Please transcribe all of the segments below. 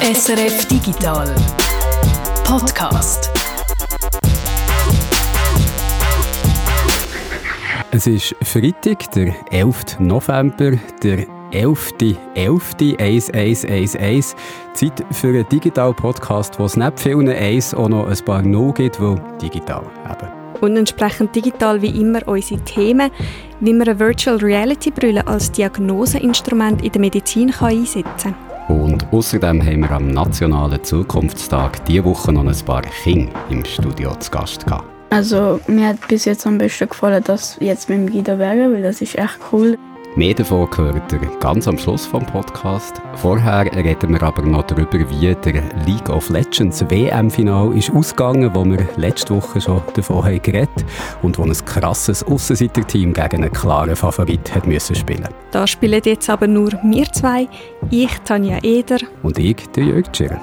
SRF Digital Podcast. Es ist Freitag, der 11. November, der 11.11.1111. Zeit für einen Digital-Podcast, wo es nicht vielen Eins auch noch ein paar No gibt, weil digital eben. Und entsprechend digital wie immer unsere Themen, wie man eine Virtual Reality Brille als Diagnoseinstrument in der Medizin kann einsetzen kann. Und außerdem haben wir am Nationalen Zukunftstag diese Woche noch ein paar Kinder im Studio zu Gast gehabt. Also mir hat bis jetzt am besten gefallen, dass jetzt mit dem Guido Berger, weil das ist echt cool. Mehr davon gehört ihr ganz am Schluss vom Podcast. Vorher reden wir aber noch darüber, wie der League of Legends WM-Final ist ausgegangen, wo wir letzte Woche schon davon haben geredet und wo ein krasses Aussenseiter-Team gegen einen klaren Favorit hat müssen spielen. Da spielen jetzt aber nur wir zwei, ich, Tanja Eder und ich, der Jörg Tschirr.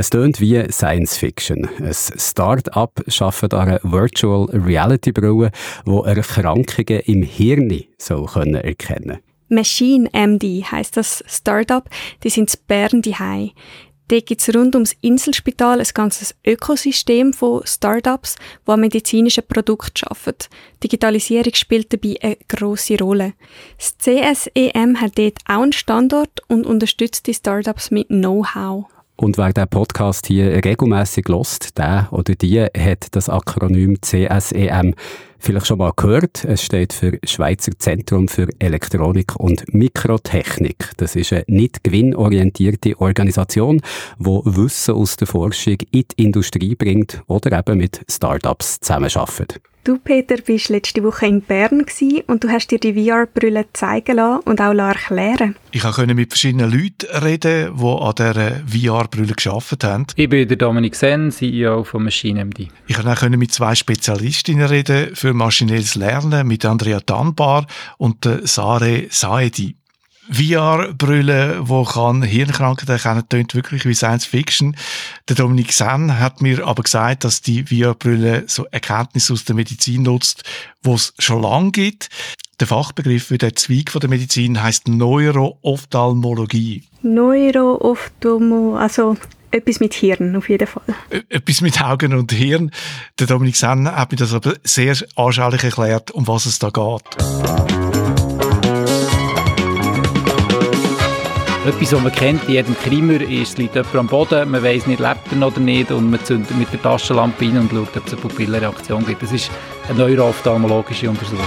Es tönt wie Science Fiction. Ein Start-up schafft eine Virtual Reality Brille, die Erkrankungen im Hirn soll können erkennen Machine MD heißt das Startup. Die sind in Bern die Dort gibt es rund ums Inselspital ein ganzes Ökosystem von Startups, die an medizinischen Produkten arbeiten. Digitalisierung spielt dabei eine grosse Rolle. Das CSEM hat dort auch einen Standort und unterstützt die Startups mit Know-how. Und wer den Podcast hier regelmäßig lost, der oder die hat das Akronym CSEM vielleicht schon mal gehört. Es steht für Schweizer Zentrum für Elektronik und Mikrotechnik. Das ist eine nicht gewinnorientierte Organisation, die Wissen aus der Forschung in die Industrie bringt oder eben mit Startups zusammenarbeitet. Du, Peter, bist letzte Woche in Bern und du hast dir die VR-Brille zeigen lassen und auch erklären Ich konnte mit verschiedenen Leuten reden, die an dieser VR-Brille gearbeitet haben. Ich bin der Dominik Sen, CEO von MachineMD. Ich konnte auch mit zwei Spezialistinnen reden für maschinelles Lernen, mit Andrea Tanbar und Sare Saedi. VR-Brille, die kann Hirnkrankheiten erkennen, tönt wirklich wie Science Fiction. Der Dominik Sen hat mir aber gesagt, dass die VR-Brille so Erkenntnisse aus der Medizin nutzt, wo es schon lange gibt. Der Fachbegriff für den Zweig von der Medizin heißt Neuroophthalmologie. Neuroophthalmo, also etwas mit Hirn auf jeden Fall. Etwas mit Augen und Hirn. Der Dominik Sen hat mir das aber sehr anschaulich erklärt, um was es da geht. Etwas, was man kennt in jedem Krimer, ist, es liegt jemand am Boden, man weiß nicht, lebt er oder nicht und man zündet mit der Taschenlampe rein und schaut, ob es eine Pupillenreaktion gibt. Das ist eine neuroophthalmologische Untersuchung.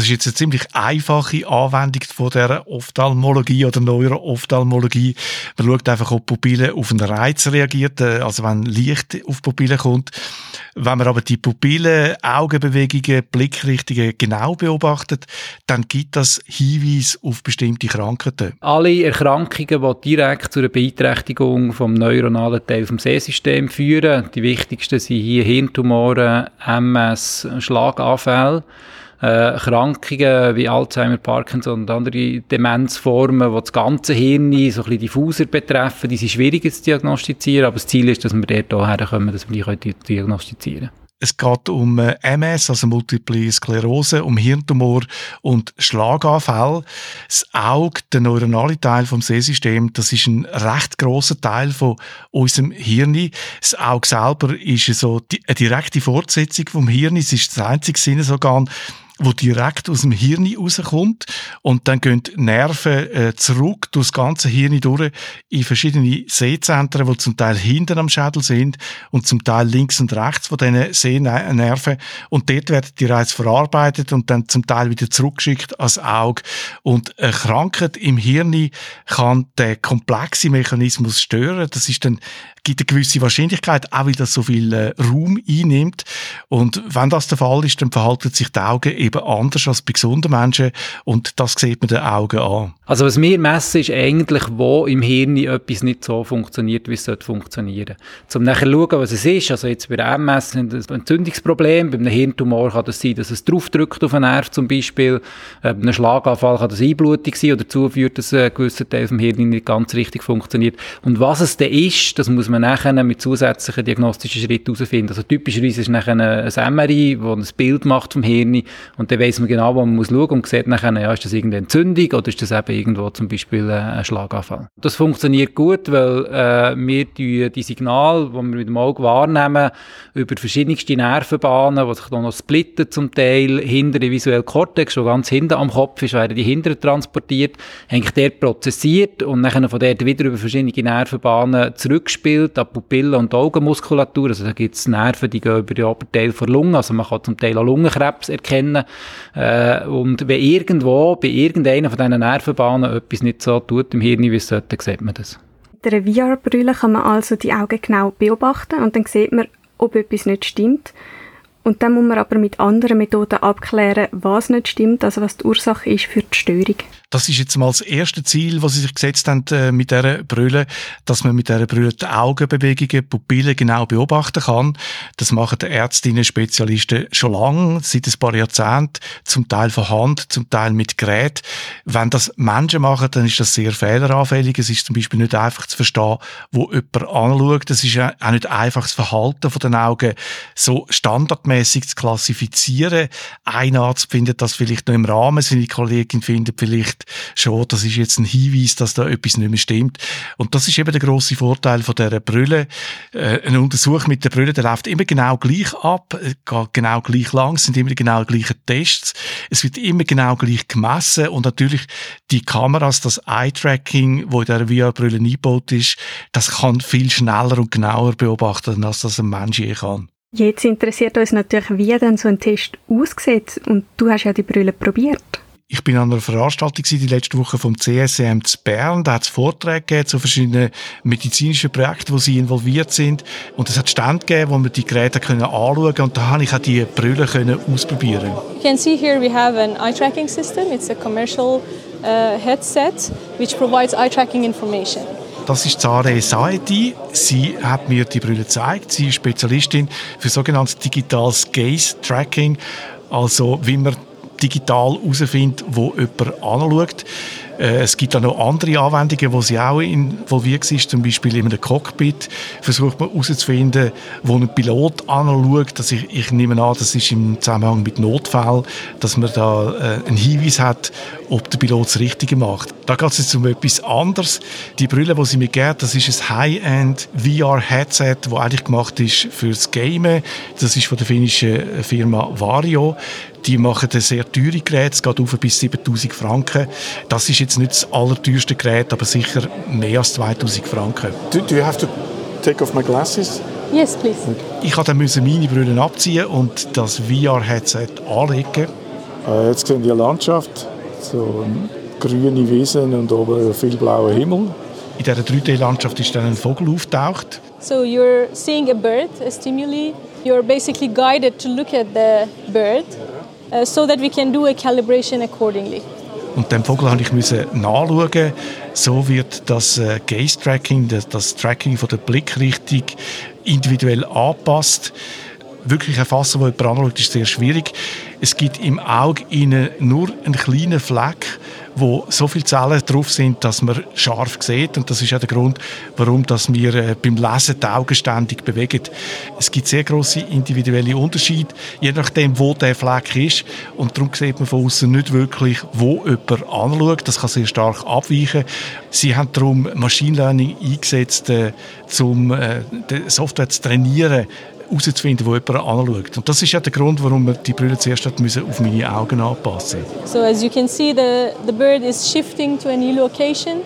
Das ist jetzt eine ziemlich einfache Anwendung von der Ophthalmologie oder Neuroophthalmologie. Man schaut einfach, ob Pupille auf einen Reiz reagiert, äh, also wenn Licht auf die Pupille kommt. Wenn man aber die Pupillen, Augenbewegungen, Blickrichtungen genau beobachtet, dann gibt das Hinweise auf bestimmte Krankheiten. Alle Erkrankungen, die direkt zu einer Beeinträchtigung vom neuronalen Teil des Sehsystems führen, die wichtigsten sind hier Hirntumoren, MS, Schlaganfälle äh, Krankungen wie Alzheimer, Parkinson und andere Demenzformen, die das ganze Hirn so ein bisschen diffuser betreffen, die sind schwieriger zu diagnostizieren, aber das Ziel ist, dass wir dort herkommen, dass wir die diagnostizieren können. Es geht um äh, MS, also Multiple Sklerose, um Hirntumor und Schlaganfall. Das Auge, der neuronale Teil vom Sehsystem, das ist ein recht großer Teil von unserem Hirn. Das Auge selber ist so eine direkte Fortsetzung vom Hirn. Es ist das einzige Sinnesorgan, wo direkt aus dem Hirn rauskommt und dann gehen Nerven äh, zurück durch das ganze Hirn durch in verschiedene Sehzentren, die zum Teil hinten am Schädel sind und zum Teil links und rechts von diesen Sehnerven und dort werden die Reize verarbeitet und dann zum Teil wieder zurückgeschickt ans Auge und eine Krankheit im Hirn kann den komplexen Mechanismus stören. Das ist dann gibt eine gewisse Wahrscheinlichkeit, auch weil das so viel äh, Raum einnimmt. Und wenn das der Fall ist, dann verhalten sich die Augen eben anders als bei gesunden Menschen und das sieht man den Augen an. Also was wir messen, ist eigentlich, wo im Hirn etwas nicht so funktioniert, wie es sollte funktionieren. Zum nachher schauen, was es ist. Also jetzt bei der MS ein Entzündungsproblem, bei einem Hirntumor kann das sein, dass es draufdrückt auf einen Nerv zum Beispiel. Äh, bei einem Schlaganfall kann das Einblutung sein oder dazu führt, dass ein gewisser Teil vom Hirn nicht ganz richtig funktioniert. Und was es denn ist, das muss man nachher mit zusätzlichen diagnostischen Schritten herausfinden. Also typischerweise ist nachher ein MRI, wo ein Bild macht vom Hirn und dann weiss man genau, wo man muss schauen und sieht nachher, ja, ist das irgendeine Entzündung oder ist das eben irgendwo zum Beispiel ein Schlaganfall. Das funktioniert gut, weil äh, wir die Signale, die wir mit dem Auge wahrnehmen, über verschiedenste Nervenbahnen, die sich dann noch splitten zum Teil, hinter den visuellen Kortex, der ganz hinten am Kopf ist, werden die hinter transportiert, eigentlich dort prozessiert und dann von dort wieder über verschiedene Nervenbahnen zurückspielt an Pupillen und Augenmuskulatur. Also da gibt es Nerven, die gehen über den Oberteil der Lunge, also man kann zum Teil auch Lungenkrebs erkennen. Äh, und wenn irgendwo bei irgendeiner von diesen Nervenbahnen etwas nicht so tut im Hirn, wie es sollte, sieht man das. Mit einer VR-Brille kann man also die Augen genau beobachten und dann sieht man, ob etwas nicht stimmt. Und dann muss man aber mit anderen Methoden abklären, was nicht stimmt, also was die Ursache ist für die Störung. Das ist jetzt mal das erste Ziel, was Sie sich gesetzt haben äh, mit dieser Brille, dass man mit dieser Brille die Augenbewegungen, Pupillen genau beobachten kann. Das machen die Ärztinnen, Spezialisten schon lange, seit ein paar Jahrzehnten, zum Teil von Hand, zum Teil mit Gerät. Wenn das Menschen machen, dann ist das sehr fehleranfällig. Es ist zum Beispiel nicht einfach zu verstehen, wo jemand anschaut. Es ist auch nicht einfach das Verhalten von den Augen so standardmäßig zu klassifizieren. Ein Arzt findet das vielleicht noch im Rahmen, seine Kollegin findet vielleicht schon, das ist jetzt ein Hinweis, dass da etwas nicht mehr stimmt. Und das ist eben der große Vorteil von dieser Brille. Äh, ein Untersuch mit der Brille, der läuft immer genau gleich ab, äh, geht genau gleich lang, sind immer genau gleiche Tests, es wird immer genau gleich gemessen und natürlich die Kameras, das Eye-Tracking, wo in dieser VR-Brille eingebaut ist, das kann viel schneller und genauer beobachten, als das ein Mensch je kann. Jetzt interessiert uns natürlich, wie denn so ein Test aussieht. Und du hast ja die Brille probiert. Ich bin an einer Veranstaltung die letzte Woche vom CSM zu Bern. Da hat es Vorträge gegeben zu verschiedenen medizinischen Projekten, wo sie involviert sind. Und es hat Stände gegeben, wo man die Geräte können anschauen können. Und da habe ich auch die Brille können ausprobieren. You can see here we have an eye tracking system. It's a commercial uh, headset which provides eye tracking information. Das ist Zare Saedi. Sie hat mir die Brille gezeigt. Sie ist Spezialistin für sogenanntes digitales Gaze Tracking. Also wie man digital herausfindet, wo jemand anschaut. Äh, es gibt auch noch andere Anwendungen, wo sie auch involviert ist. Zum Beispiel in einem Cockpit versucht man herauszufinden, wo ein Pilot anschaut. Also ich, ich nehme an, das ist im Zusammenhang mit Notfall, dass man da äh, einen Hinweis hat, ob der Pilot das Richtige macht. Da geht es jetzt um etwas anderes. Die Brille, die sie mir gibt, das ist ein High-End VR-Headset, das eigentlich gemacht ist fürs Gamen. Das ist von der finnischen Firma Vario. Die machen sehr teure Gerät, es geht auf bis 7000 Franken. Das ist jetzt nicht das allerteuerste Gerät, aber sicher mehr als 2000 Franken. Do, do you have to take off my glasses? Yes, please. Ich musste dann meine Brille abziehen und das VR-Headset anlegen. Äh, jetzt sehen wir Landschaft, so grüne Wiesen und oben viel blauer Himmel. In dieser 3D-Landschaft ist dann ein Vogel auftaucht. So you're seeing a bird, a stimuli. You're basically guided to look at the bird so that we can do a calibration accordingly. Und dem Vogel habe ich nachschauen. So wird das äh, Gaze-Tracking, das, das, Tracking von der Blickrichtung individuell angepasst. Wirklich erfassen, wo jemand anschaut, ist sehr schwierig. Es gibt im Auge nur einen kleinen Fleck, wo so viele Zellen drauf sind, dass man scharf sieht. Und das ist auch der Grund, warum dass wir äh, beim Lesen die Augen ständig bewegen. Es gibt sehr große individuelle Unterschiede, je nachdem, wo der Fleck ist. Und darum sieht man von außen nicht wirklich, wo jemand anschaut. Das kann sehr stark abweichen. Sie haben darum Machine Learning eingesetzt, äh, um äh, die Software zu trainieren, herauszufinden, wo jemand anschaut. Und das ist ja der Grund, warum wir die Brille zuerst müssen auf meine Augen anpassen So as you can see, the, the bird is shifting to a new location.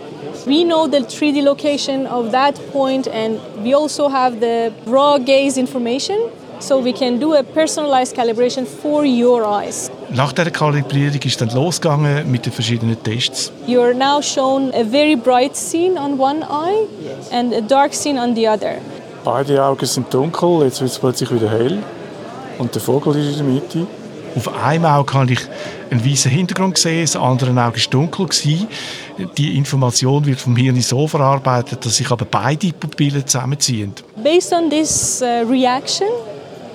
We know the 3D location of that point and we also have the raw gaze information. So we can do a personalized calibration for your eyes. Nach der Kalibrierung ist dann losgegangen mit den verschiedenen Tests. You are now shown a very bright scene on one eye and a dark scene on the other. Beide Augen sind dunkel, jetzt wird es plötzlich wieder hell und der Vogel ist in der Mitte. Auf einem Auge habe ich einen weißen Hintergrund gesehen, das andere Auge war dunkel. Die Information wird vom Hirn so verarbeitet, dass sich aber beide Pupillen zusammenziehen. Based on this uh, reaction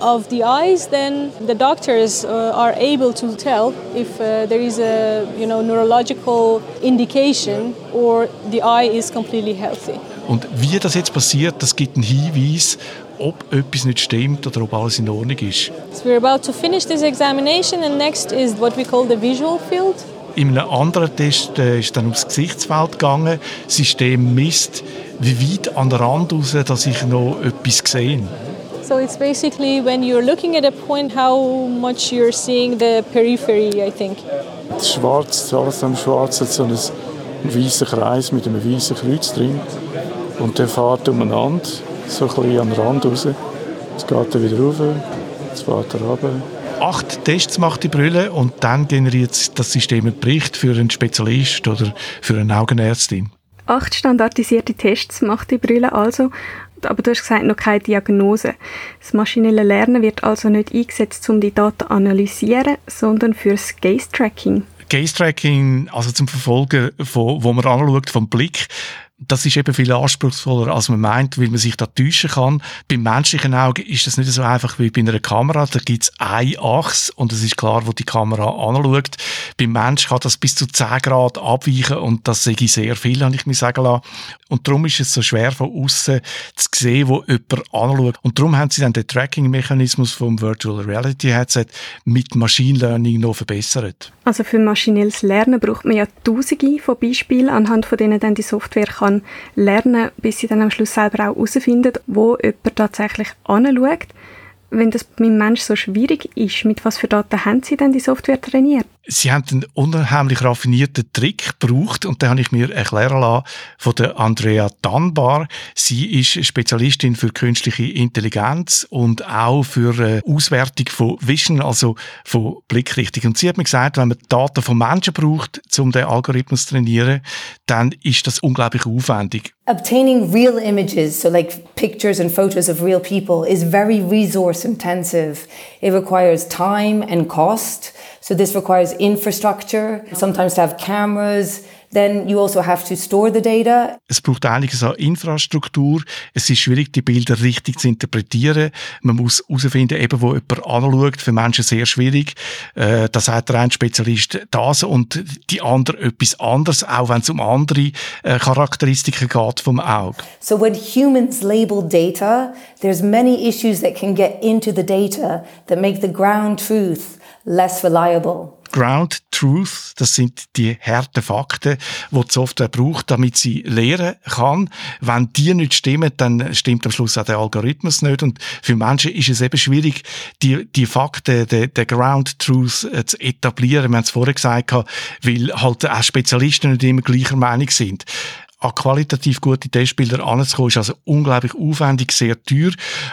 of the eyes, then the doctors uh, are able to tell if uh, there is a you know, neurological indication or the eye is completely healthy. Und wie das jetzt passiert, das gibt einen Hinweis ob etwas nicht stimmt oder ob alles in Ordnung ist. So we're about to finish this examination and next is what we call the visual field. In einem anderen Test äh, ist dann ums Gesichtsfeld gegangen. Das System misst, wie weit an der Rand raus, dass ich noch etwas sehe. So it's basically when you're looking at a point, how much you're seeing the periphery, I think. Das Schwarz, alles am Schwarz hat so einen weißen Kreis mit einem weißen Kreuz drin. Und der fährt umeinander so ein bisschen an den Rand raus. Jetzt geht er wieder rauf, jetzt fährt er runter. Acht Tests macht die Brille und dann generiert das System einen Bericht für einen Spezialist oder für eine Augenärztin. Acht standardisierte Tests macht die Brille also, aber du hast gesagt, noch keine Diagnose. Das maschinelle Lernen wird also nicht eingesetzt, um die Daten zu analysieren, sondern fürs Gaze-Tracking. Gaze-Tracking, also zum Verfolgen, von, wo man anschaut vom Blick, das ist eben viel anspruchsvoller, als man meint, weil man sich da täuschen kann. Beim menschlichen Auge ist das nicht so einfach wie bei einer Kamera. Da gibt es eine Achse und es ist klar, wo die Kamera anschaut. Beim Mensch kann das bis zu 10 Grad abweichen und das sehe ich sehr viel, habe ich mir sagen lassen. Und darum ist es so schwer von außen zu sehen, wo jemand anschaut. Und darum haben sie dann den Tracking-Mechanismus vom Virtual Reality Headset mit Machine Learning noch verbessert. Also für maschinelles Lernen braucht man ja tausende von Beispielen, anhand von denen dann die Software kann lernen, bis sie dann am Schluss selber auch herausfindet, wo jemand tatsächlich anschaut wenn das mit dem Menschen so schwierig ist, mit was für Daten haben Sie denn die Software trainiert? Sie haben einen unheimlich raffinierten Trick gebraucht und den habe ich mir erklären lassen von der Andrea Dunbar. Sie ist Spezialistin für künstliche Intelligenz und auch für äh, Auswertung von Vision, also von Blickrichtung. Und sie hat mir gesagt, wenn man Daten von Menschen braucht, um den Algorithmus zu trainieren, dann ist das unglaublich aufwendig. Obtaining real images, so like pictures and photos of real people, is very resource intensive. It requires time and cost. So this requires infrastructure, sometimes to have cameras, Then you also have to store the data. Es braucht einiges an Infrastruktur. Es ist schwierig, die Bilder richtig zu interpretieren. Man muss herausfinden, eben, wo jemand anschaut. Für Menschen sehr schwierig. Äh, da sagt der eine Spezialist das und die andere etwas anderes, auch wenn es um andere äh, Charakteristiken geht vom Auge. So when humans label data, there's many issues that can get into the data that make the ground truth less reliable. Ground Truth, das sind die harten Fakten, die die Software braucht, damit sie lehren kann. Wenn die nicht stimmen, dann stimmt am Schluss auch der Algorithmus nicht. Und für Menschen ist es eben schwierig, die, die Fakten, den, den Ground Truth äh, zu etablieren. Wir haben es vorher gesagt, weil halt auch Spezialisten nicht immer gleicher Meinung sind an qualitativ gute Testbilder anzukommen, ist also unglaublich aufwendig, sehr teuer.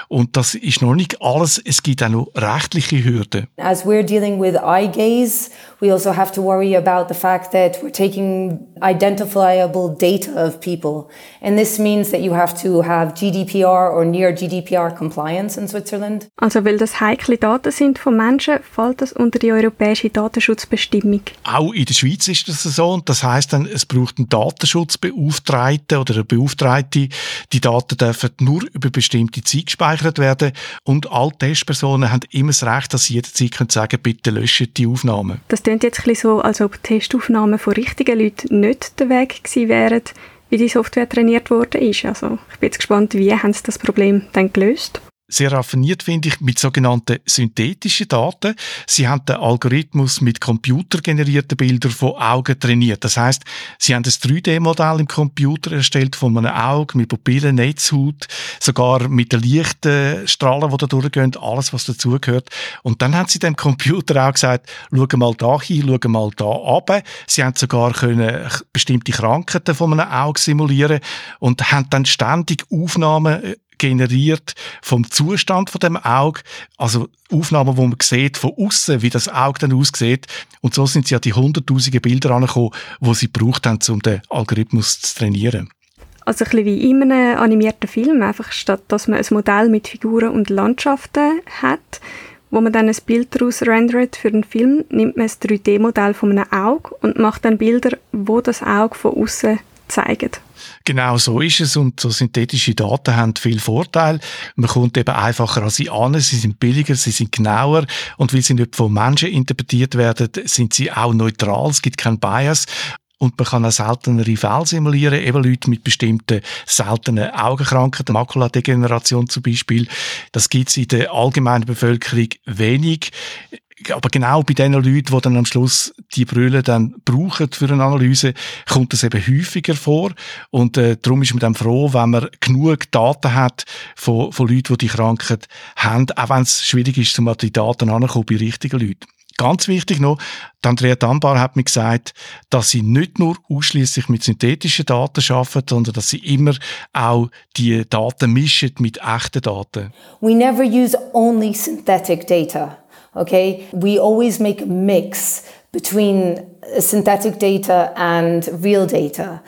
Und das ist noch nicht alles. Es gibt auch noch rechtliche Hürden. As we're dealing with eye gaze, we also have to worry about the fact that we're taking identifiable data of people. And this means that you have to have GDPR or near GDPR compliance in Switzerland. Also, weil das heikle Daten sind von Menschen, fällt das unter die europäische Datenschutzbestimmung. Auch in der Schweiz ist das so. Und das heißt dann, es braucht einen Datenschutzbeauftragten Beauftragte oder eine Beauftragte, die Daten dürfen nur über bestimmte Zeit gespeichert werden und alle Testpersonen haben immer das Recht, dass sie jederzeit können sagen bitte löschen die Aufnahmen. Das klingt jetzt ein bisschen so, als ob Testaufnahmen von richtigen Leuten nicht der Weg gewesen wären, wie die Software trainiert worden ist. Also ich bin jetzt gespannt, wie haben sie das Problem dann gelöst? Sehr raffiniert, finde ich, mit sogenannten synthetischen Daten. Sie haben den Algorithmus mit computergenerierten Bildern von Augen trainiert. Das heißt, sie haben das 3D-Modell im Computer erstellt von einem Auge mit Pupillen, Netzhaut, sogar mit den leichten Strahlen, die da durchgehen, alles, was dazugehört. Und dann haben sie dem Computer auch gesagt, schau mal da hin, schau mal da ab. Sie haben sogar können bestimmte Krankheiten von einem Auge simulieren und haben dann ständig Aufnahmen äh, generiert vom Zustand von dem Auge, also Aufnahmen, wo man sieht von außen, wie das Auge dann aussieht. Und so sind sie ja die hunderttausende Bilder angekommen, wo sie braucht haben, um den Algorithmus zu trainieren. Also ein bisschen wie in einem animierten Film, einfach statt dass man ein Modell mit Figuren und Landschaften hat, wo man dann ein Bild daraus rendert für einen Film, nimmt man ein 3D-Modell von einem Auge und macht dann Bilder, wo das Auge von außen zeigen. Genau so ist es und so synthetische Daten haben viel Vorteil. Man kommt eben einfacher an sie an, sie sind billiger, sie sind genauer und weil sie nicht von Menschen interpretiert werden, sind sie auch neutral, es gibt keinen Bias und man kann auch seltenere Fälle simulieren, eben Leute mit bestimmten seltenen Augenkrankheiten, Makuladegeneration zum Beispiel. Das gibt es in der allgemeinen Bevölkerung wenig. Aber genau bei den Leuten, die dann am Schluss die Brille dann brauchen für eine Analyse, kommt das eben häufiger vor. Und äh, darum ist man dann froh, wenn man genug Daten hat von, von Leuten, die die Krankheit haben, auch wenn es schwierig ist, um die Daten anzukommen bei richtigen Leuten. Ganz wichtig noch, Andrea Dambar hat mir gesagt, dass sie nicht nur ausschließlich mit synthetischen Daten arbeiten, sondern dass sie immer auch die Daten mischen mit echten Daten. We never use only synthetic data. Okay, we always make a mix between synthetic data and real data.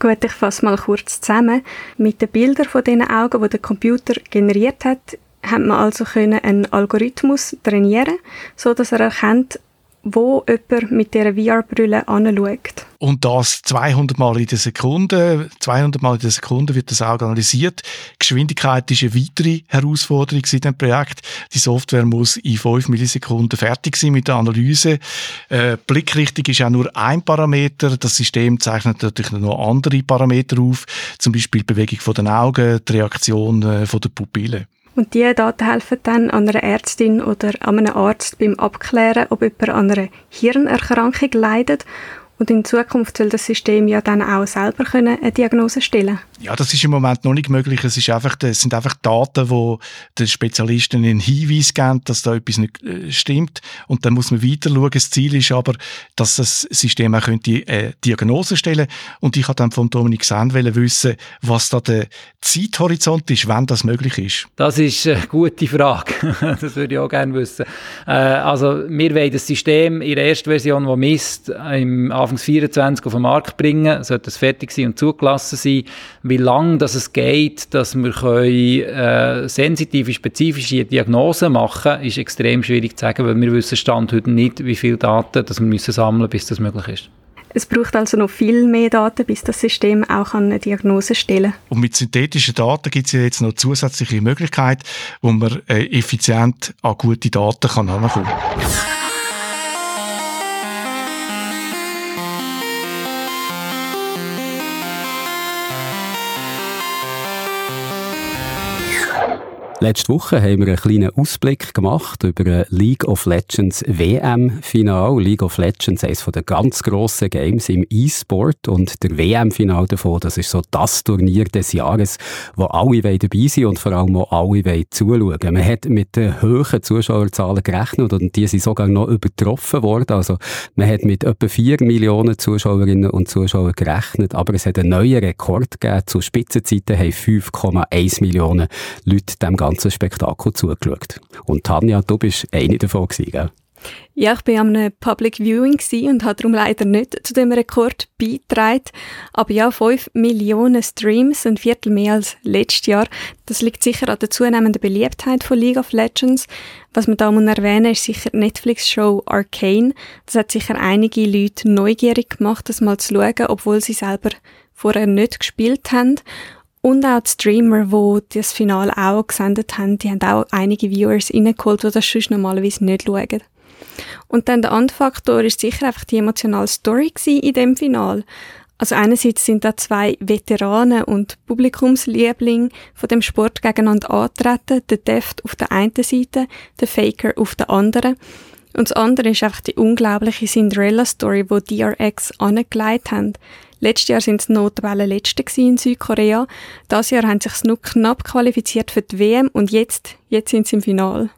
Gut, ich fasse mal kurz zusammen. Mit den Bildern von diesen Augen, die der Computer generiert hat, hat man also einen Algorithmus trainieren, so dass er erkennt, wo jemand mit dieser VR-Brille anschaut. Und das 200 Mal in der Sekunde. 200 Mal in der Sekunde wird das Auge analysiert. Geschwindigkeit ist eine weitere Herausforderung in diesem Projekt. Die Software muss in 5 Millisekunden fertig sein mit der Analyse. Äh, Blickrichtung ist auch nur ein Parameter. Das System zeichnet natürlich noch andere Parameter auf. Zum Beispiel die Bewegung den Augen, die Reaktion äh, der Pupille. Und diese Daten helfen dann an einer Ärztin oder einem Arzt beim Abklären, ob jemand an einer Hirnerkrankung leidet und in Zukunft soll das System ja dann auch selber können eine Diagnose stellen Ja, das ist im Moment noch nicht möglich. Es, ist einfach, es sind einfach Daten, wo den Spezialisten einen Hinweis geben, dass da etwas nicht äh, stimmt. Und dann muss man weiter schauen. Das Ziel ist aber, dass das System auch könnte eine Diagnose stellen Und ich habe dann von Dominik Sand wissen, was da der Zeithorizont ist, wann das möglich ist. Das ist eine gute Frage. das würde ich auch gerne wissen. Äh, also, wir wollen das System in der ersten Version, die misst, im Anfang 24 auf den Markt bringen, sollte es fertig sein und zugelassen sein. Wie lange das es geht, dass wir können, äh, sensitive, spezifische Diagnosen machen können, ist extrem schwierig zu sagen, weil wir wissen Stand heute nicht, wie viele Daten das wir müssen sammeln bis das möglich ist. Es braucht also noch viel mehr Daten, bis das System auch eine Diagnose stellen kann. Und mit synthetischen Daten gibt es ja jetzt noch zusätzliche Möglichkeiten, wo man äh, effizient an gute Daten kann herankommen kann. Letzte Woche haben wir einen kleinen Ausblick gemacht über League of Legends WM-Final. League of Legends ist eines der ganz grossen Games im E-Sport und der WM-Final davon, das ist so das Turnier des Jahres, wo alle dabei sind und vor allem auch alle zuschauen Man hat mit den hohen Zuschauerzahlen gerechnet und die sind sogar noch übertroffen worden. Also man hat mit etwa 4 Millionen Zuschauerinnen und Zuschauern gerechnet, aber es hat einen neuen Rekord gegeben. Zu Spitzenzeiten haben 5,1 Millionen Leute dem ganzen ganzen Spektakel zugeschaut. Und Tanja, du bist eine davon gewesen, gell? Ja, ich war einem Public Viewing und habe darum leider nicht zu dem Rekord beigetragen. Aber ja, 5 Millionen Streams, ein Viertel mehr als letztes Jahr. Das liegt sicher an der zunehmenden Beliebtheit von League of Legends. Was man da muss erwähnen ist sicher die Netflix-Show Arcane. Das hat sicher einige Leute neugierig gemacht, das mal zu schauen, obwohl sie selber vorher nicht gespielt haben. Und auch die Streamer, die das Finale auch gesendet haben, die haben auch einige Viewers reingeholt, die das sonst normalerweise nicht schauen. Und dann der andere Faktor ist sicher einfach die emotionale Story in dem Final. Also einerseits sind da zwei Veteranen und Publikumslieblinge von dem Sport gegeneinander antreten, der Deft auf der einen Seite, der Faker auf der anderen. Und das andere ist einfach die unglaubliche Cinderella-Story, die DRX angelegt haben. Letztes Jahr sind es Notwellen Letzte in Südkorea. Das Jahr haben sie sich nur knapp qualifiziert für die WM und jetzt, jetzt sind sie im Finale.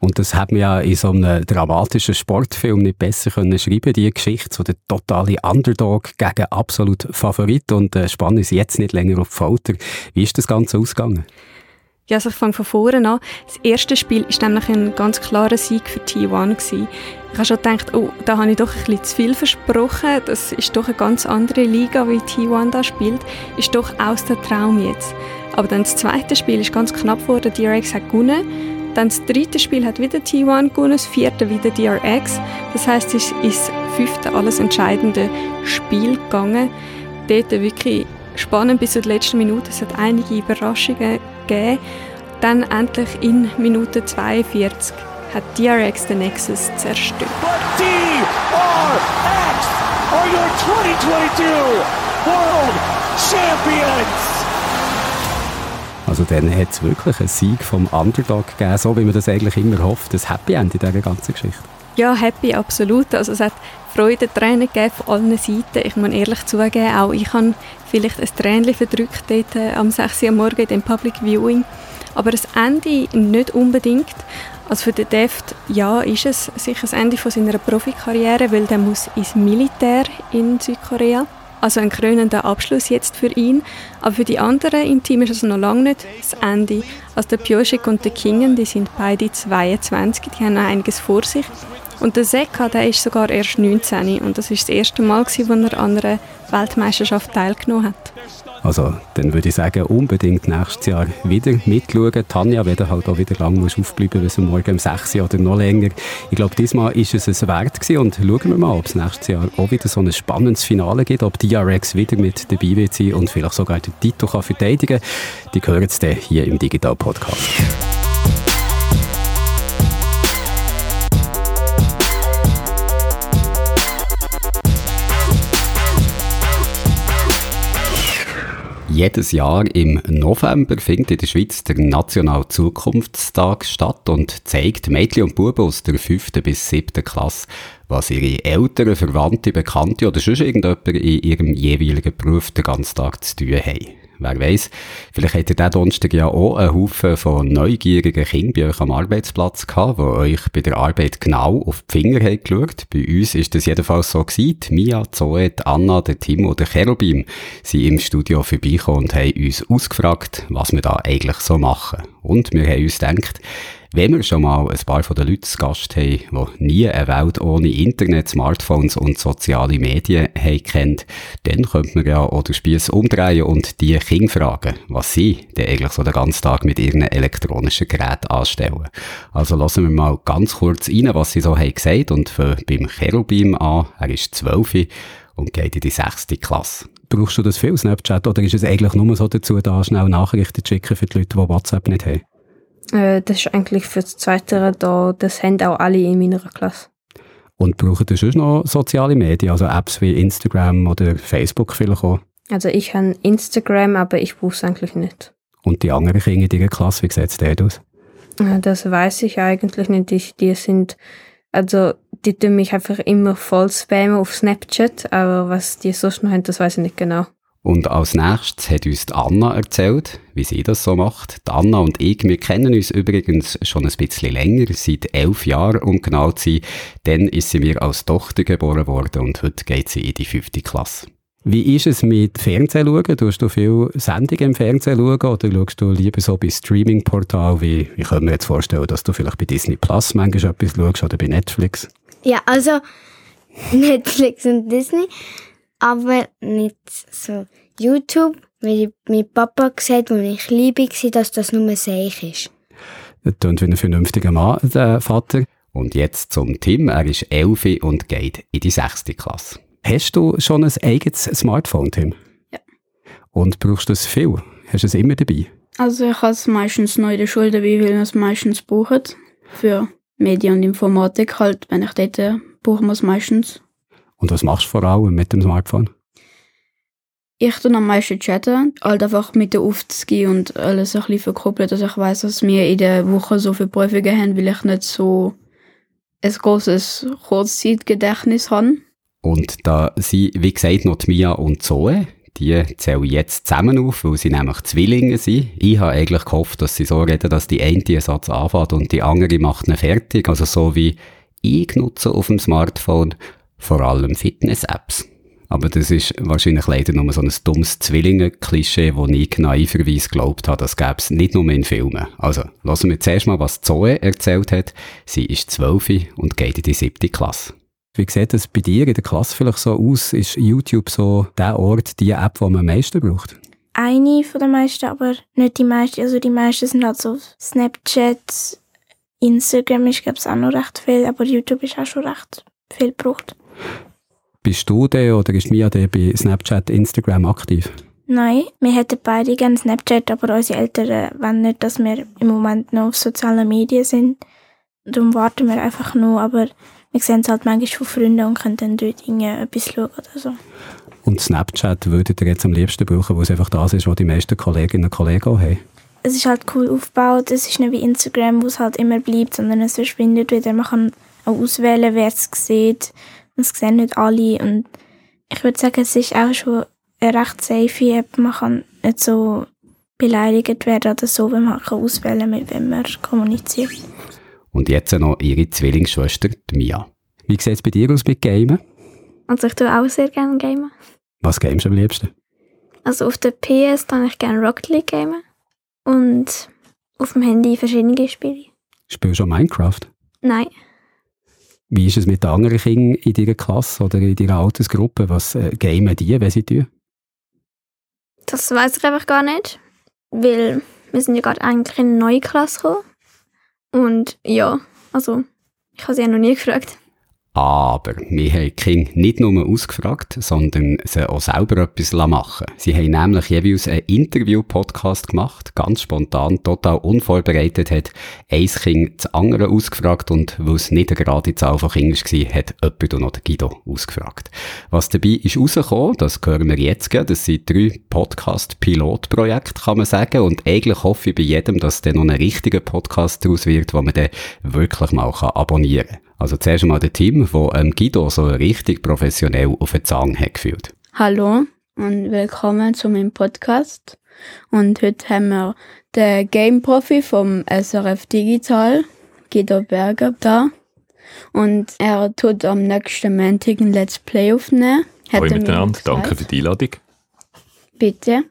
Und das hat man ja in so einem dramatischen Sportfilm nicht besser können schreiben, die Geschichte, so der totale Underdog gegen absolut Favorit und äh, spannen sie jetzt nicht länger auf die Folter. Wie ist das Ganze ausgegangen? Ja, also ich fange von vorne an. Das erste Spiel war nämlich ein ganz klarer Sieg für T1 gewesen. Ich habe schon gedacht, oh, da habe ich doch ein bisschen zu viel versprochen. Das ist doch eine ganz andere Liga, wie T1 da spielt. Ist doch aus der Traum jetzt. Aber dann das zweite Spiel ist ganz knapp geworden. DRX hat gewonnen. Dann das dritte Spiel hat wieder T1 gewonnen, das vierte wieder DRX. Das heißt, es ist das fünfte alles entscheidende Spiel gegangen. Dort wirklich spannend bis zur letzten Minute. Es hat einige Überraschungen gegeben. Dann endlich in Minute 42 hat DRX den Nexus zerstört. But DRX are your 2022 World Champions! Also dann hat es wirklich einen Sieg vom Underdog gegeben, so wie man das eigentlich immer hofft. Ein Happy End in dieser ganzen Geschichte. Ja, happy, absolut. Also es hat Freude, Tränen gegeben von allen Seiten. Ich muss ehrlich zugeben, auch ich habe vielleicht ein Tränchen verdrückt dort äh, am 6 Uhr morgen im Public Viewing. Aber das Ende nicht unbedingt. Also für den Deft, ja, ist es sicher das Ende von seiner Profikarriere, weil der muss ins Militär in Südkorea. Also ein krönender Abschluss jetzt für ihn. Aber für die anderen im Team ist es noch lange nicht das Ende. Also der Pioschik und der Kingen, die sind beide 22, die haben noch einiges vor sich. Und der Seka, der ist sogar erst 19 und das ist das erste Mal, als er an einer Weltmeisterschaft teilgenommen hat. Also, dann würde ich sagen, unbedingt nächstes Jahr wieder mitschauen. Tanja, wenn du halt auch wieder lang musst aufbleiben bis morgen um 6 Uhr oder noch länger. Ich glaube, diesmal ist es es wert gewesen und schauen wir mal, ob es nächstes Jahr auch wieder so ein spannendes Finale gibt, ob DRX wieder mit dabei wird sein und vielleicht sogar den Titel kann verteidigen kann. Die hören es dann hier im Digital Podcast. Jedes Jahr im November findet in der Schweiz der National Zukunftstag statt und zeigt Mädchen und Buben aus der 5. bis 7. Klasse, was ihre Eltern, Verwandte, Bekannte oder sonst irgendjemand in ihrem jeweiligen Beruf den ganzen Tag zu tun haben. Wer weiß, vielleicht habt ihr diesen Donnerstag ja auch einen Haufen von neugierigen Kindern bei euch am Arbeitsplatz gehabt, die euch bei der Arbeit genau auf die Finger haben geschaut. Bei uns ist das jedenfalls so gewesen. Mia, Zoe, Anna, der Tim oder Cherubim sind im Studio vorbeigekommen und haben uns ausgefragt, was wir da eigentlich so machen. Und wir haben uns gedacht, wenn wir schon mal ein paar von den Leuten zu Gast haben, die nie eine Welt ohne Internet, Smartphones und soziale Medien haben kennt, dann könnte man ja auch den Spieß umdrehen und die Kinder fragen, was sie denn eigentlich so den ganzen Tag mit ihren elektronischen Geräten anstellen. Also lassen wir mal ganz kurz rein, was sie so haben gesagt und fangen beim Cherubim an. Er ist zwölf und geht in die sechste Klasse. Brauchst du das viel, Snapchat, oder ist es eigentlich nur so dazu da, schnell Nachrichten zu schicken für die Leute, die WhatsApp nicht haben? Äh, das ist eigentlich für das Zweite da, das haben auch alle in meiner Klasse. Und brauchen ihr sonst noch soziale Medien, also Apps wie Instagram oder Facebook vielleicht auch? Also ich habe Instagram, aber ich brauche es eigentlich nicht. Und die anderen Kinder in deiner Klasse, wie sieht es dort aus? Äh, das weiß ich eigentlich nicht. Die, die sind, also die tun mich einfach immer voll spammen auf Snapchat, aber was die sonst noch haben, das weiß ich nicht genau. Und als nächstes hat uns die Anna erzählt, wie sie das so macht. Die Anna und ich, wir kennen uns übrigens schon ein bisschen länger, seit elf Jahren, um genau zu sein. Dann ist sie mir als Tochter geboren worden und heute geht sie in die fünfte Klasse. Wie ist es mit Fernsehen schauen? Tust du viel Sendungen im Fernsehen schauen oder schaust du lieber so bei Streaming-Portalen wie, ich kann mir jetzt vorstellen, dass du vielleicht bei Disney Plus manchmal etwas schaust oder bei Netflix? Ja, also Netflix und Disney aber nicht so YouTube, weil ich mein Papa gesagt hat, als ich liebe war, dass das nur Seich ist. Das klingt wie ein vernünftiger Mann, der Vater. Und jetzt zum Tim. Er ist elf und geht in die sechste Klasse. Hast du schon ein eigenes Smartphone, Tim? Ja. Und brauchst du es viel? Hast du es immer dabei? Also ich habe es meistens noch in der Schule dabei, weil man es meistens braucht. Für Medien und Informatik halt, wenn ich dort brauche man es meistens. Und was machst du vor allem mit dem Smartphone? Ich tue am meisten chatten, halt einfach mit der Aufzüge und alles ein bisschen verkuppelt, dass ich weiß, dass wir in der Woche so viele Prüfungen haben, weil ich nicht so ein großes Kurzzeitgedächtnis habe. Und da sie, wie gesagt, noch Mia und Zoe, die zählen jetzt zusammen auf, weil sie nämlich Zwillinge sind. Ich habe eigentlich gehofft, dass sie so reden, dass die eine den Satz anfängt und die andere macht ihn fertig. Also so wie ich nutze auf dem Smartphone vor allem Fitness-Apps. Aber das ist wahrscheinlich leider nur so ein dummes Zwillinge-Klischee, wo ich naiverweise geglaubt habe, das gäbe es nicht nur in Filmen. Also, lassen wir zuerst mal, was Zoe erzählt hat. Sie ist zwölf und geht in die siebte Klasse. Wie sieht das bei dir in der Klasse vielleicht so aus? Ist YouTube so der Ort, die App, die man am meisten braucht? Eine von den meisten, aber nicht die meisten. Also die meisten sind halt so Snapchat, Instagram ist glaube ich auch noch recht viel, aber YouTube ist auch schon recht viel gebraucht. Bist du der oder ist Mia der bei Snapchat, Instagram aktiv? Nein, wir hätten beide gerne Snapchat, aber unsere Eltern wollen nicht, dass wir im Moment noch auf sozialen Medien sind. Darum warten wir einfach nur, aber wir sehen es halt manchmal von Freunden und können dann dort etwas schauen oder so. Und Snapchat würdet ihr jetzt am liebsten brauchen, wo es einfach das ist, was die meisten Kolleginnen und Kollegen auch haben? Es ist halt cool aufgebaut, es ist nicht wie Instagram, wo es halt immer bleibt, sondern es verschwindet wieder. Man kann auch auswählen, wer es sieht es sehen nicht alle und ich würde sagen, es ist auch schon eine recht safe App. Man kann nicht so beleidigt werden oder so, wenn man kann auswählen kann, mit wem man kommuniziert. Und jetzt noch ihre Zwillingsschwester, die Mia. Wie sieht es bei dir aus mit Gamen? Also ich tue auch sehr gerne Gamen. Was gamest du am liebsten? Also auf der PS kann ich gerne Rocket League gamen und auf dem Handy verschiedene Spiele. Spielst du auch Minecraft? Nein. Wie ist es mit anderen Kindern in deiner Klasse oder in deiner Altersgruppe? Was äh, gamen die, wenn sie tun? Das weiß ich einfach gar nicht, weil wir sind ja gerade eigentlich in eine neue Klasse gekommen. Und ja, also ich habe sie ja noch nie gefragt. Aber wir haben die Kinder nicht nur ausgefragt, sondern sie auch selber etwas machen Sie haben nämlich jeweils einen Interview-Podcast gemacht, ganz spontan, total unvorbereitet, hat ein Kind das andere ausgefragt und weil es nicht eine gerade Zahl von Kindern war, hat jemand noch den Guido ausgefragt. Was dabei ist rausgekommen, das hören wir jetzt Das sind drei Podcast-Pilotprojekte, kann man sagen. Und eigentlich hoffe ich bei jedem, dass dann noch ein richtiger Podcast daraus wird, den man dann wirklich mal abonnieren kann. Also zuerst einmal der Team, wo ähm, Guido so richtig professionell auf den Zahn hat gefühlt. Hallo und willkommen zu meinem Podcast. Und heute haben wir den Game-Profi vom SRF Digital, Guido Berger, da. Und er tut am nächsten Montag ein Let's Play aufnehmen. Hallo miteinander, danke für die Einladung. Bitte.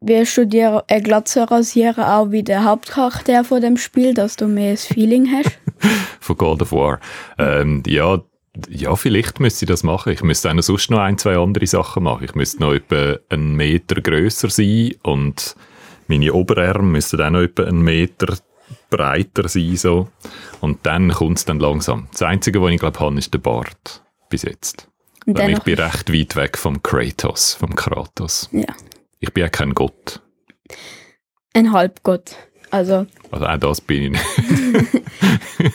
Wir studieren ein Glatze rasieren auch wie der Hauptcharakter von dem Spiel, dass du mehr das Feeling hast. von God of War. Ähm, ja, ja, vielleicht müsste ich das machen. Ich müsste auch noch sonst noch ein, zwei andere Sachen machen. Ich müsste noch etwa einen Meter grösser sein und meine Oberarme müssten auch noch etwa einen Meter breiter sein. So. Und dann kommt es dann langsam. Das Einzige, was ich glaube habe, ist der Bart. Bis jetzt. Und ich bin recht weit weg vom Kratos, vom Kratos. Ja. Ich bin ja kein Gott. Ein Halbgott. Also, also auch das bin ich nicht.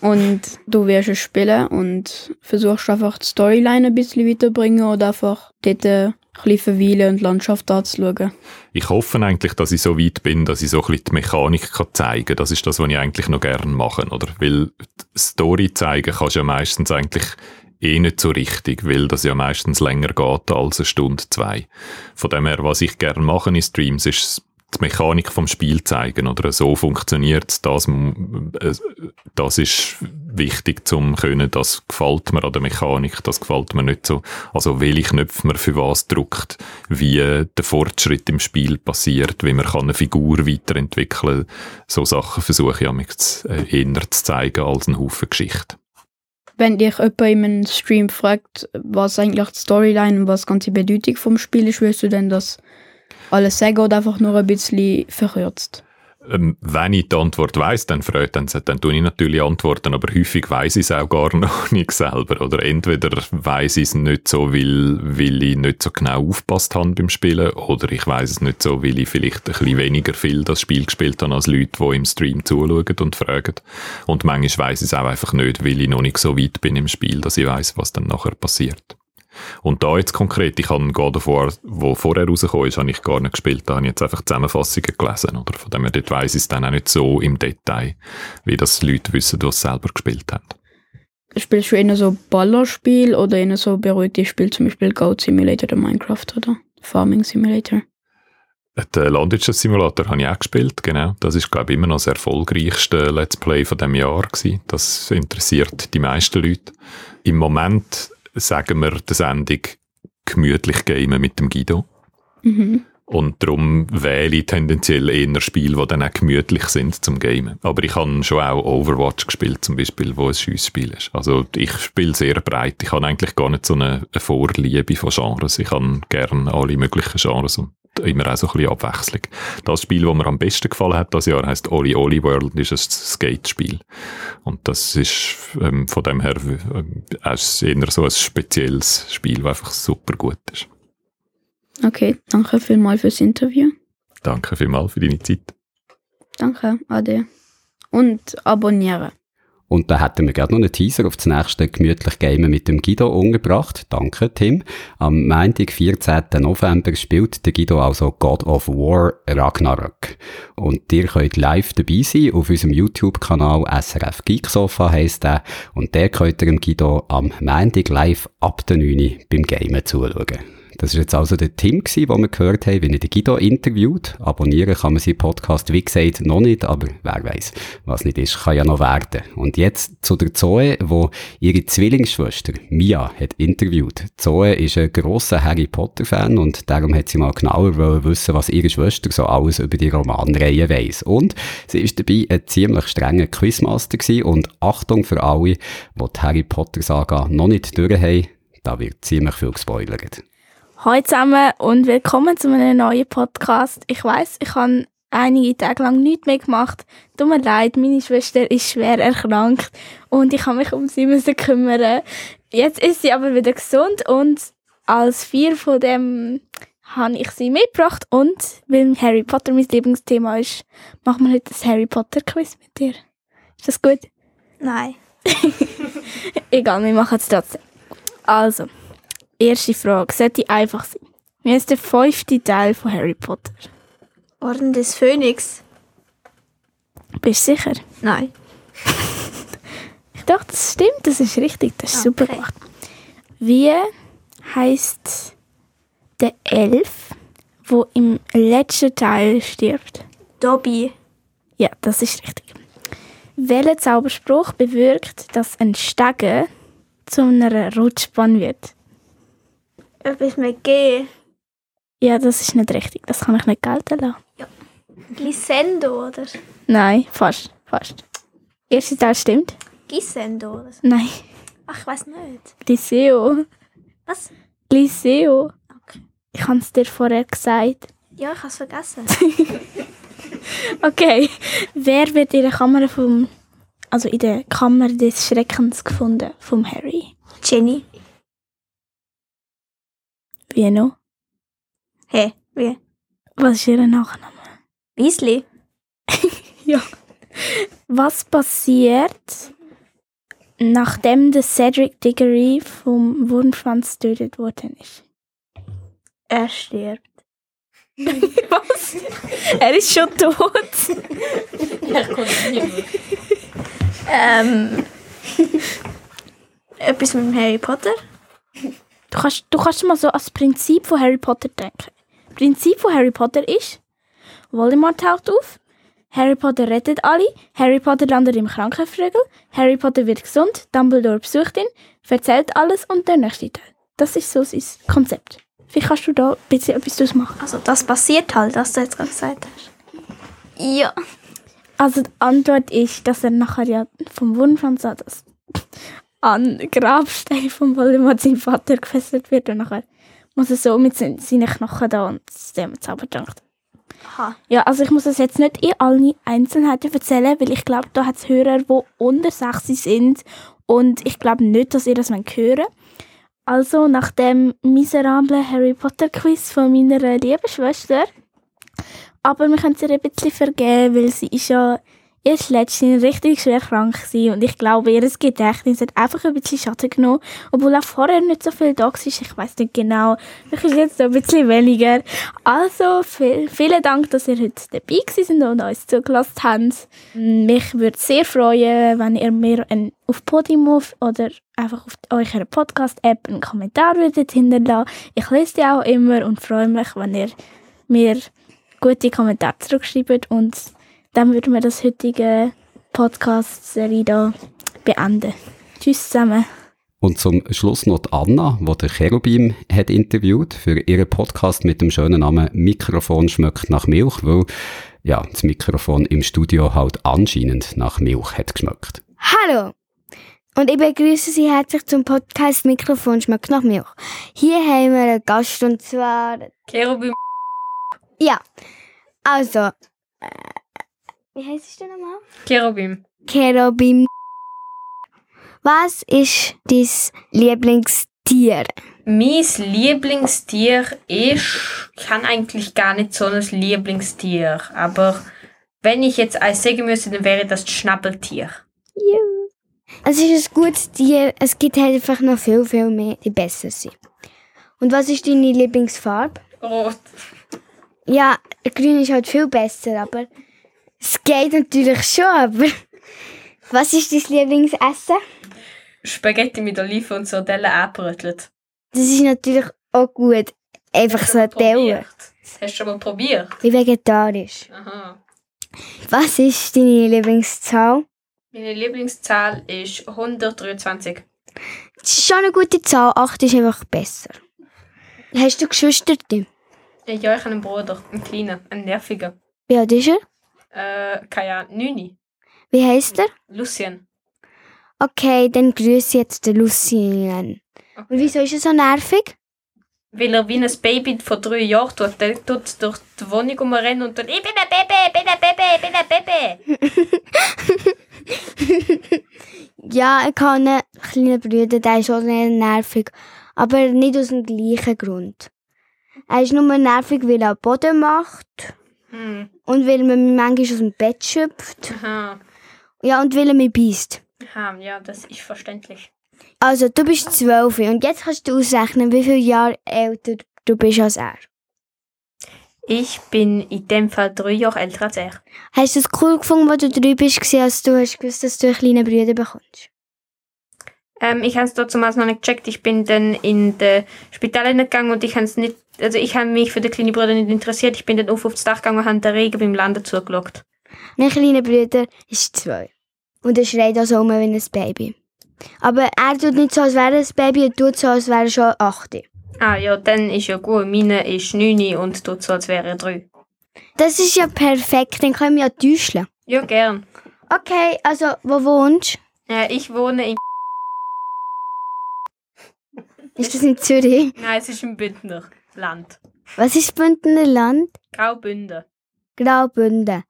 und du wirst es spielen und versuchst einfach die Storyline ein bisschen weiterbringen oder einfach dort ein bisschen verweilen und die Landschaft anzuschauen. Ich hoffe eigentlich, dass ich so weit bin, dass ich so ein bisschen die Mechanik kann zeigen kann. Das ist das, was ich eigentlich noch gerne mache. Oder? Weil Story zeigen kannst du ja meistens eigentlich eh nicht so richtig, weil das ja meistens länger geht als eine Stunde, zwei. Von dem her, was ich gerne mache in Streams, ist die Mechanik vom Spiel zeigen oder? So funktioniert das äh, das ist wichtig zum können das gefällt mir an der Mechanik das gefällt mir nicht so. Also welche Knöpfe man für was drückt wie der Fortschritt im Spiel passiert wie man kann eine Figur weiterentwickeln so Sachen versuche ich mich äh, eher zu zeigen als ein Haufen Geschichte. Wenn dich jemand in einem Stream fragt, was eigentlich die Storyline und was die ganze Bedeutung vom Spiel ist, wirst du denn das alles sagen oder einfach nur ein bisschen verkürzt? Ähm, wenn ich die Antwort weiss, dann freut dann, dann tue ich natürlich antworten, aber häufig weiss ich es auch gar noch nicht selber. Oder entweder weiss ich es nicht so, weil, weil ich nicht so genau aufpasst habe beim Spielen, oder ich weiss es nicht so, weil ich vielleicht ein bisschen weniger viel das Spiel gespielt habe als Leute, die im Stream zuschauen und fragen. Und manchmal weiss ich es auch einfach nicht, weil ich noch nicht so weit bin im Spiel, dass ich weiss, was dann nachher passiert. Und da jetzt konkret, ich habe God of War, wo vorher rausgekommen ist, habe ich gar nicht gespielt, da habe ich jetzt einfach Zusammenfassungen gelesen, oder? Von dem her, dort weiss ich es dann auch nicht so im Detail, wie das Leute wissen, die es selber gespielt haben. Spielst du eher so Ballerspiel oder eher so beruhigte Spiel, zum Beispiel Goat Simulator oder Minecraft oder Farming Simulator? Den Landwirtschaftssimulator habe ich auch gespielt, genau. Das ist, glaube ich, immer noch das erfolgreichste Let's Play von dem Jahr gewesen. Das interessiert die meisten Leute. Im Moment sagen wir der Sendung gemütlich gamen mit dem Guido. Mhm. Und darum wähle ich tendenziell eher Spiele, die dann auch gemütlich sind zum Gamen. Aber ich habe schon auch Overwatch gespielt, zum Beispiel, wo ein Schiessspiel ist. Also ich spiele sehr breit. Ich habe eigentlich gar nicht so eine, eine Vorliebe von Genres. Ich habe gerne alle möglichen Genres und immer auch so ein bisschen Abwechslung. Das Spiel, das mir am besten gefallen hat das Jahr, heißt Oli Oli World, ist ein Skate-Spiel. Und das ist ähm, von dem her auch eher so ein spezielles Spiel, das einfach super gut ist. Okay, danke vielmals fürs Interview. Danke vielmals für deine Zeit. Danke, Ade. Und abonnieren. Und da hätten wir gerade noch einen Teaser auf das nächste gemütlich Game mit dem Guido umgebracht. Danke, Tim. Am Montag, 14. November, spielt der Guido also God of War Ragnarok. Und ihr könnt live dabei sein auf unserem YouTube-Kanal SRF Geeksofa heisst der. Und der könnt ihr dem Guido am Montag live ab der 9 Uhr beim Gamen zuschauen. Das ist jetzt also der Tim gsi, den wir gehört haben, wenn er den Guido interviewt. Abonnieren kann man seinen Podcast, wie gesagt, noch nicht, aber wer weiß, was nicht ist, kann ja noch werden. Und jetzt zu der Zoe, wo ihre Zwillingsschwester Mia hat interviewt. Zoe ist ein grosser Harry Potter Fan und darum hat sie mal genauer wissen, was ihre Schwester so alles über die Romanreihe weiss. Und sie ist dabei ein ziemlich strenger Quizmaster gsi und Achtung für alle, die die Harry Potter Saga noch nicht durch haben, da wird ziemlich viel gespoilert. Hallo zusammen und willkommen zu einem neuen Podcast. Ich weiß, ich habe einige Tage lang nichts mehr gemacht. Tut mir leid, meine Schwester ist schwer erkrankt und ich habe mich um sie müssen kümmern. Jetzt ist sie aber wieder gesund und als vier von dem habe ich sie mitgebracht und weil Harry Potter mein Lieblingsthema ist, machen wir heute das Harry Potter Quiz mit dir. Ist das gut? Nein. Egal, wir machen es trotzdem. Also, erste Frage, sollte einfach sein. Wie ist der fünfte Teil von Harry Potter? Orden des Phönix. Bist du sicher? Nein. Ich dachte, das stimmt, das ist richtig, das ist super Okay. gemacht. Wie heißt der Elf, wo im letzten Teil stirbt? Dobby. Ja, das ist richtig. Welcher Zauberspruch bewirkt, dass ein Stege zu einer Rutschbahn wird? Etwas mit G. Ja, das ist nicht richtig. Das kann ich nicht gelten lassen. Glissendo, oder? Nein, fast, fast. Erster Teil stimmt. Gisendo, oder? so. Nein. Ach, ich weiß nicht. Lyceo. Was? Lyceo. Ich habe es dir vorher gesagt. Ja, ich habe es vergessen. Okay. Wer wird in der Kammer vom, also in der Kammer des Schreckens gefunden vom Harry? Jenny. Wie noch? Hä? Wie? Was ist ihr Nachname? Weasley. Ja. Was passiert, nachdem der Cedric Diggory vom Wurmschwanz getötet worden ist? Er stirbt. Was? Er ist schon tot. Er kommt nicht mehr. ähm. Etwas mit dem Harry Potter? Du kannst, du kannst mal so als Prinzip von Harry Potter denken. Prinzip von Harry Potter ist, Voldemort taucht auf, Harry Potter rettet alle, Harry Potter landet im Krankenflügel, Harry Potter wird gesund, Dumbledore besucht ihn, erzählt alles und der nächste Teil. Das ist so sein Konzept. Vielleicht kannst du da ein bisschen etwas draus machen. Also, das passiert halt, was du jetzt gerade gesagt hast. Ja. Also die Antwort ist, dass er nachher ja vom Wurmschwanz an das an den Grabstein von Voldemort sein Vater gefesselt wird und nachher muss er so mit seinen Knochen da und dem Zaubertrank. Aha. Ja, also ich muss das jetzt nicht in allen Einzelheiten erzählen, weil ich glaube, da hat es Hörer, die unter 60 sind und ich glaube nicht, dass ihr das hören wollt. Also nach dem miserablen Harry Potter Quiz von meiner lieben Schwester aber wir können es ihr ein bisschen vergeben, weil sie ist ja erst letztens richtig schwer krank und ich glaube, ihr Gedächtnis hat einfach ein bisschen Schatten genommen, obwohl auch vorher nicht so viel da war. Ich weiß nicht genau, vielleicht ist jetzt ein bisschen weniger. Also, viel, vielen Dank, dass ihr heute dabei gewesen und uns zugelassen habt. Mich würde sehr freuen, wenn ihr mir ein, auf Podimo oder einfach auf eurer Podcast-App einen Kommentar würdet hinterlassen. Ich lese die auch immer und freue mich, wenn ihr mir gute Kommentare zurückschreibt und dann würden wir das heutige Podcast-Serie da beenden. Tschüss zusammen. Und zum Schluss noch die Anna, die der Cherubim hat interviewt für ihren Podcast mit dem schönen Namen Mikrofon schmeckt nach Milch, weil ja, das Mikrofon im Studio halt anscheinend nach Milch hat geschmeckt. Hallo! Und ich begrüße Sie herzlich zum Podcast Mikrofon schmeckt nach Milch. Hier haben wir einen Gast und zwar... Cherubim. Ja, also... Äh, wie heißt du nochmal? Cherubim. Cherubim. Was ist dein Lieblingstier? Mein Lieblingstier ist, ich habe eigentlich gar nicht so ein Lieblingstier, aber wenn ich jetzt eins sagen müsste, dann wäre das das Schnabeltier. Ja. Es ist ein gutes Tier, es gibt halt einfach noch viel, viel mehr, die besser sind. Und was ist deine Lieblingsfarbe? Rot. Ja, grün ist halt viel besser, aber es geht natürlich schon, aber was ist dein Lieblingsessen? Spaghetti mit Oliven und Sardellen angebrötelt. Das ist natürlich auch gut. Einfach so ein Teller. Hast du schon mal probiert? Wie vegetarisch. Aha. Was ist deine Lieblingszahl? Meine Lieblingszahl ist 123. Das ist schon eine gute Zahl, 8 ist einfach besser. Hast du Geschwister? Ja, ich habe einen Bruder, einen kleinen, einen nervigen. Wie alt ist er? Äh, keine Ahnung, 9. Wie heißt er? Lucien. Okay, dann grüße jetzt den Lucien. Und wieso ist er so nervig? Weil er wie ein Baby von drei Jahren tut. Der tut durch die Wohnung rumrennen und tut «Ich bin ein Baby, ich bin ein Baby, ich bin ein Baby!» Ja, ich habe einen kleinen Bruder, der ist auch sehr nervig. Aber nicht aus dem gleichen Grund. Er ist nur nervig, weil er Boden macht. Hm. Und weil man mich manchmal aus dem Bett schöpft. Aha. Ja, und weil er mich beißt. Aha, ja, das ist verständlich. Also, du bist zwölf und jetzt kannst du ausrechnen, wie viele Jahre älter du bist als er. Ich bin in dem Fall drei Jahre älter als er. Hast du es cool gefunden, als du drei bist, als du hast gewusst, dass du einen kleinen Bruder bekommst? Ähm, ich habe es damals noch nicht gecheckt. Ich bin dann in das Spital gegangen und ich habe nicht, also ich habe mich für den kleinen Bruder nicht interessiert. Ich bin dann auf aufs Dach gegangen und habe den Regen beim Landen zugeschaut. Mein kleiner Bruder ist zwei. Und er schreit also um wie ein Baby. Aber er tut nicht so, als wäre er ein Baby, er tut so, als wäre er schon acht. Ah ja, dann ist ja gut. Meine ist neun und tut so, als wäre er drei. Das ist ja perfekt, dann können wir ja täuschen. Ja, gern. Okay, also, wo wohnst Äh, ich wohne in... Ist das in Zürich? Nein, es ist im Bündner Land. Was ist Bündner Land? Graubünden. Graubünden.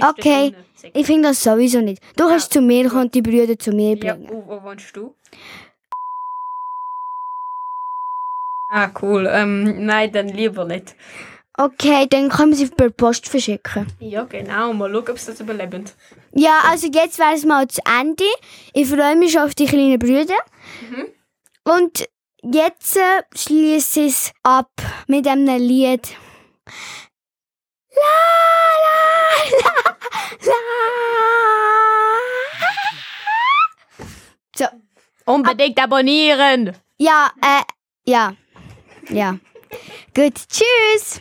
Okay, ich finde das sowieso nicht. Du kannst zu mir kommen und die Brüder zu mir Ja, bringen. wo, wo wohnst du? Ah, cool. Ähm, nein, dann lieber nicht. Okay, dann können wir sie per Post verschicken. Ja, genau. Mal schauen, ob sie das überleben. Ja, also jetzt wäre es mal zu Ende. Ich freue mich schon auf die kleinen Brüder. Mhm. Und jetzt schließe ich es ab mit einem Lied. La, la, la, la. So. Unbedingt abonnieren! Ja, äh, ja. Ja. Gut, tschüss.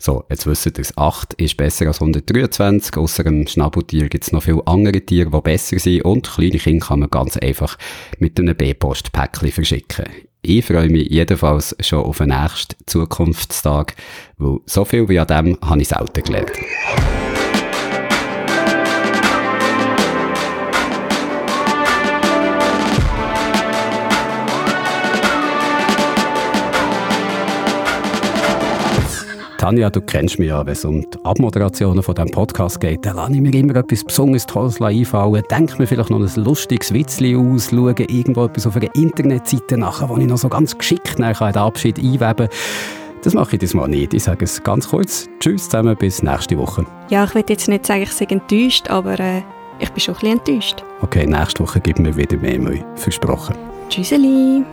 So, jetzt wisst ihr es. 8 ist besser als 123. Außer dem Schnabeltier gibt es noch viele andere Tiere, die besser sind. Und kleine Kinder kann man ganz einfach mit einem B-Post-Päckchen verschicken. Ich freue mich jedenfalls schon auf den nächsten Zukunftstag, weil so viel wie an dem habe ich selten gelernt. Tanja, du kennst mich ja, wenn es um die Abmoderationen von diesem Podcast geht, dann lasse ich mir immer etwas besonders Tolles einfallen, denke mir vielleicht noch ein lustiges Witzli aus, schaue irgendwo etwas auf einer Internetseite nach, wo ich noch so ganz geschickt nachher den Abschied einweben Das mache ich diesmal nicht. Ich sage es ganz kurz. Tschüss zusammen, bis nächste Woche. Ja, ich will jetzt nicht sagen, ich sei enttäuscht, aber äh, ich bin schon ein bisschen enttäuscht. Okay, nächste Woche gibt mir wieder mehr Mühe. Versprochen. Tschüsseli.